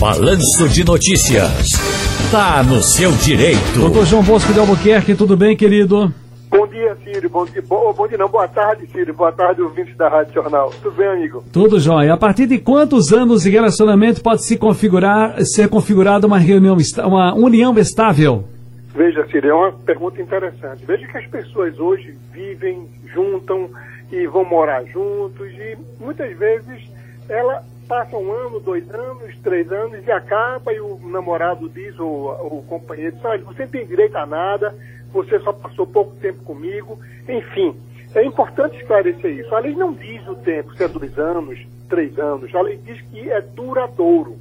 Balanço de Notícias. Tá no seu direito. Doutor João Bosco de Albuquerque, tudo bem, querido? Bom dia, Ciro. Bom dia, bom, bom dia não, boa tarde, Ciro. Boa tarde, ouvintes da Rádio Jornal. Tudo bem, amigo? Tudo jóia. A partir de quantos anos de relacionamento pode se configurar, ser configurada uma reunião, uma união estável? Veja, Ciro, é uma pergunta interessante. Veja que as pessoas hoje vivem, juntam e vão morar juntos e muitas vezes ela passa um ano, dois anos, três anos e acaba e o namorado diz, ou o companheiro diz, olha, você não tem direito a nada, você só passou pouco tempo comigo, enfim. É importante esclarecer isso. A lei não diz o tempo, se é dois anos, três anos, a lei diz que é duradouro.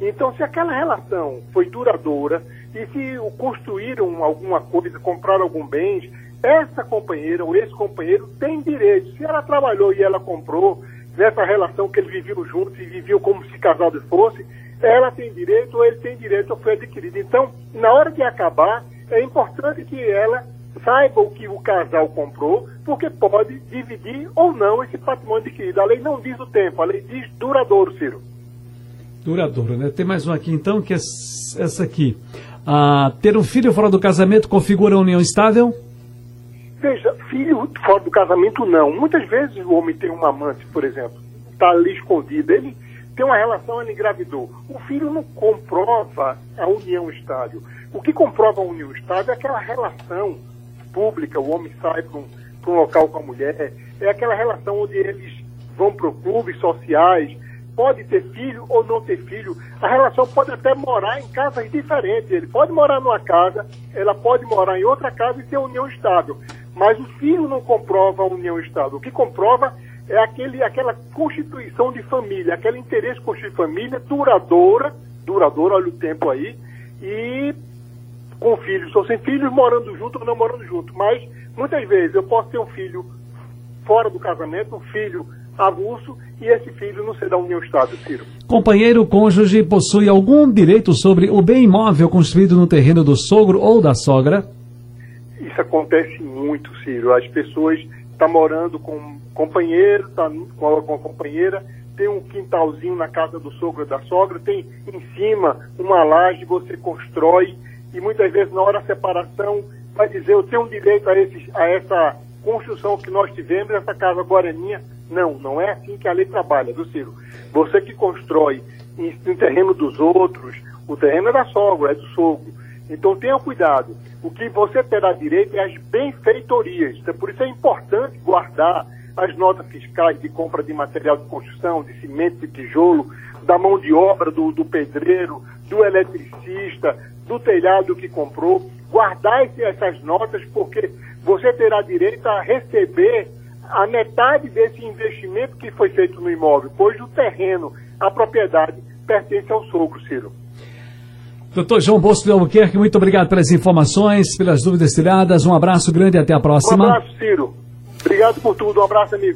Então, se aquela relação foi duradoura e se construíram alguma coisa, compraram algum bem, essa companheira ou esse companheiro tem direito. Se ela trabalhou e ela comprou, nessa relação que eles viviam juntos e viviam como se casados fossem, ela tem direito ou ele tem direito ou foi adquirido. Então, na hora de acabar, é importante que ela saiba o que o casal comprou, porque pode dividir ou não esse patrimônio adquirido. A lei não diz o tempo, a lei diz duradouro, Ciro. Duradouro, né? Tem mais uma aqui então, que é essa aqui. Ah, ter um filho fora do casamento configura a união estável? Veja, filho fora do casamento não. Muitas vezes o homem tem uma amante, por exemplo, está ali escondido, ele tem uma relação, ele engravidou. O filho não comprova a união estável. O que comprova a união estável é aquela relação pública, o homem sai para um, um local com a mulher, é aquela relação onde eles vão para clubes sociais, pode ter filho ou não ter filho. A relação pode até morar em casas diferentes. Ele pode morar numa casa, ela pode morar em outra casa e ter união estável. Mas o filho não comprova a união estável. O que comprova é aquele, aquela constituição de família, aquele interesse de construir família duradoura, duradoura, olha o tempo aí, e com filhos ou sem filhos, morando junto ou não morando junto. Mas muitas vezes eu posso ter um filho fora do casamento, um filho avulso, e esse filho não ser da união estável, Ciro. Companheiro cônjuge possui algum direito sobre o bem imóvel construído no terreno do sogro ou da sogra? Isso acontece muito, Ciro. As pessoas estão tá morando com companheiro, está com a, com a companheira, tem um quintalzinho na casa do sogro da sogra, tem em cima uma laje, você constrói e muitas vezes na hora da separação vai dizer eu tenho direito a, esse, a essa construção que nós tivemos, essa casa agora é minha. Não, não é assim que a lei trabalha, viu Ciro? Você que constrói em, em terreno dos outros, o terreno é da sogra, é do sogro. Então tenha cuidado. O que você terá direito é as benfeitorias. Então, por isso é importante guardar as notas fiscais de compra de material de construção, de cimento, de tijolo, da mão de obra do, do pedreiro, do eletricista, do telhado que comprou. Guardar essas notas porque você terá direito a receber a metade desse investimento que foi feito no imóvel, pois o terreno, a propriedade, pertence ao sogro, Ciro. Doutor João Bosco de Albuquerque, muito obrigado pelas informações, pelas dúvidas tiradas. Um abraço grande e até a próxima. Um abraço, Ciro. Obrigado por tudo. Um abraço, amigo.